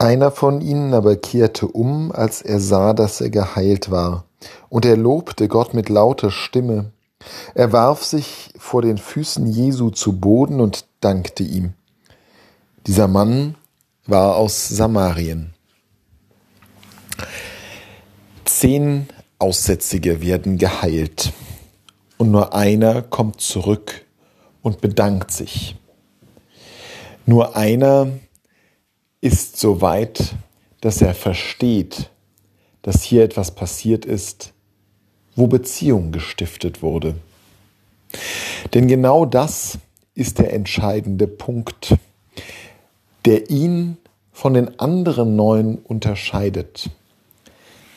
Einer von ihnen aber kehrte um, als er sah, dass er geheilt war, und er lobte Gott mit lauter Stimme. Er warf sich vor den Füßen Jesu zu Boden und dankte ihm. Dieser Mann war aus Samarien. Zehn Aussätzige werden geheilt und nur einer kommt zurück und bedankt sich. Nur einer ist so weit, dass er versteht, dass hier etwas passiert ist, wo Beziehung gestiftet wurde. Denn genau das ist der entscheidende Punkt, der ihn von den anderen neun unterscheidet.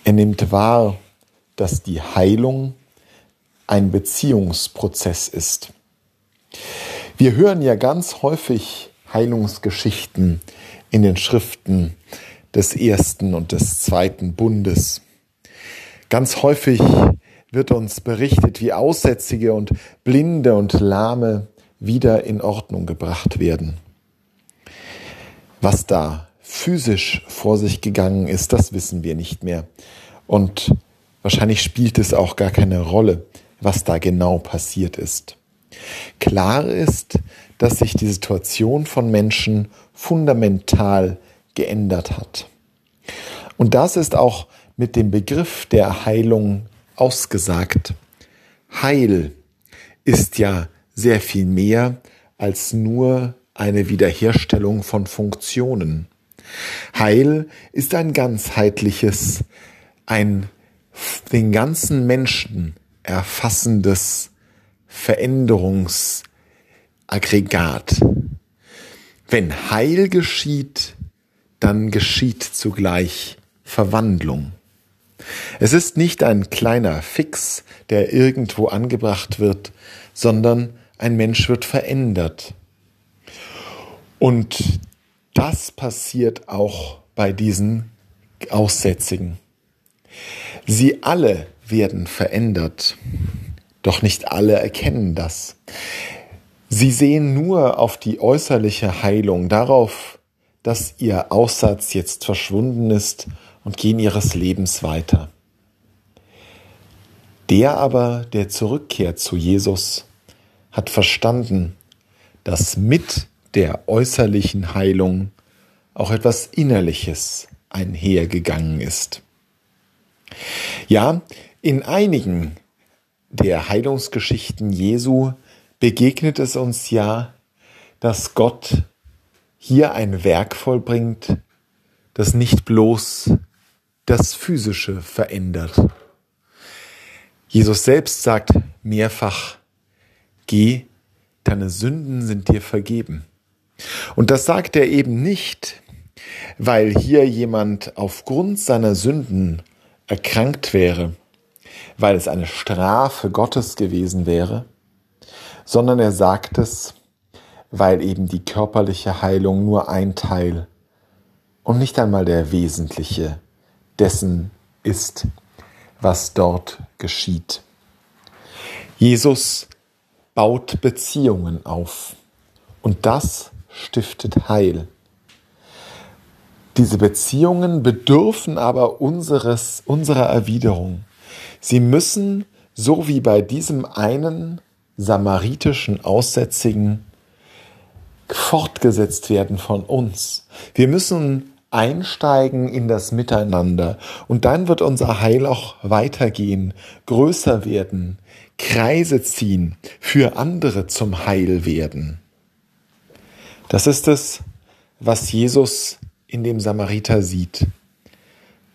Er nimmt wahr, dass die Heilung ein Beziehungsprozess ist. Wir hören ja ganz häufig Heilungsgeschichten in den Schriften des ersten und des zweiten Bundes. Ganz häufig wird uns berichtet, wie Aussätzige und Blinde und Lahme wieder in Ordnung gebracht werden. Was da physisch vor sich gegangen ist, das wissen wir nicht mehr. Und wahrscheinlich spielt es auch gar keine Rolle, was da genau passiert ist. Klar ist, dass sich die Situation von Menschen fundamental geändert hat. Und das ist auch mit dem Begriff der Heilung ausgesagt. Heil ist ja sehr viel mehr als nur eine Wiederherstellung von Funktionen. Heil ist ein ganzheitliches, ein den ganzen Menschen erfassendes Veränderungsaggregat. Wenn Heil geschieht, dann geschieht zugleich Verwandlung. Es ist nicht ein kleiner Fix, der irgendwo angebracht wird, sondern ein Mensch wird verändert. Und das passiert auch bei diesen Aussätzigen. Sie alle werden verändert, doch nicht alle erkennen das. Sie sehen nur auf die äußerliche Heilung, darauf, dass ihr Aussatz jetzt verschwunden ist und gehen ihres Lebens weiter. Der aber, der zurückkehrt zu Jesus, hat verstanden, dass mit der äußerlichen Heilung auch etwas Innerliches einhergegangen ist. Ja, in einigen der Heilungsgeschichten Jesu begegnet es uns ja, dass Gott hier ein Werk vollbringt, das nicht bloß das Physische verändert. Jesus selbst sagt mehrfach, geh, deine Sünden sind dir vergeben. Und das sagt er eben nicht, weil hier jemand aufgrund seiner Sünden erkrankt wäre, weil es eine Strafe Gottes gewesen wäre, sondern er sagt es, weil eben die körperliche Heilung nur ein Teil und nicht einmal der wesentliche dessen ist, was dort geschieht. Jesus baut Beziehungen auf und das stiftet Heil. Diese Beziehungen bedürfen aber unseres, unserer Erwiderung. Sie müssen, so wie bei diesem einen samaritischen Aussätzigen fortgesetzt werden von uns. Wir müssen einsteigen in das Miteinander und dann wird unser Heil auch weitergehen, größer werden, Kreise ziehen, für andere zum Heil werden. Das ist es, was Jesus in dem Samariter sieht.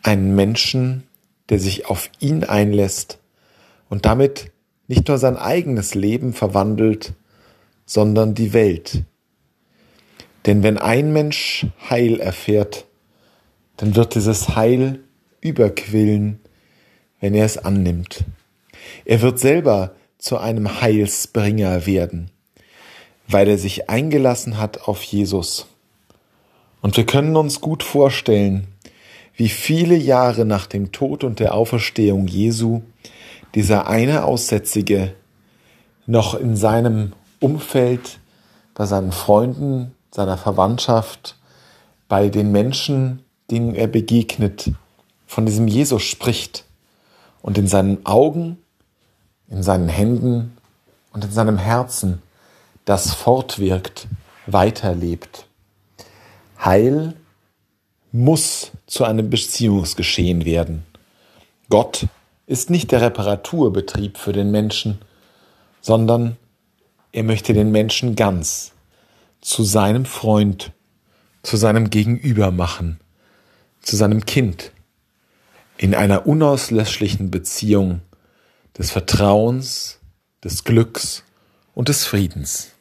Einen Menschen, der sich auf ihn einlässt und damit nicht nur sein eigenes Leben verwandelt, sondern die Welt. Denn wenn ein Mensch Heil erfährt, dann wird dieses Heil überquillen, wenn er es annimmt. Er wird selber zu einem Heilsbringer werden, weil er sich eingelassen hat auf Jesus. Und wir können uns gut vorstellen, wie viele Jahre nach dem Tod und der Auferstehung Jesu dieser eine Aussätzige noch in seinem Umfeld, bei seinen Freunden, seiner Verwandtschaft bei den Menschen, denen er begegnet, von diesem Jesus spricht und in seinen Augen, in seinen Händen und in seinem Herzen das fortwirkt, weiterlebt. Heil muss zu einem Beziehungsgeschehen werden. Gott ist nicht der Reparaturbetrieb für den Menschen, sondern er möchte den Menschen ganz zu seinem Freund, zu seinem Gegenüber machen, zu seinem Kind, in einer unauslöschlichen Beziehung des Vertrauens, des Glücks und des Friedens.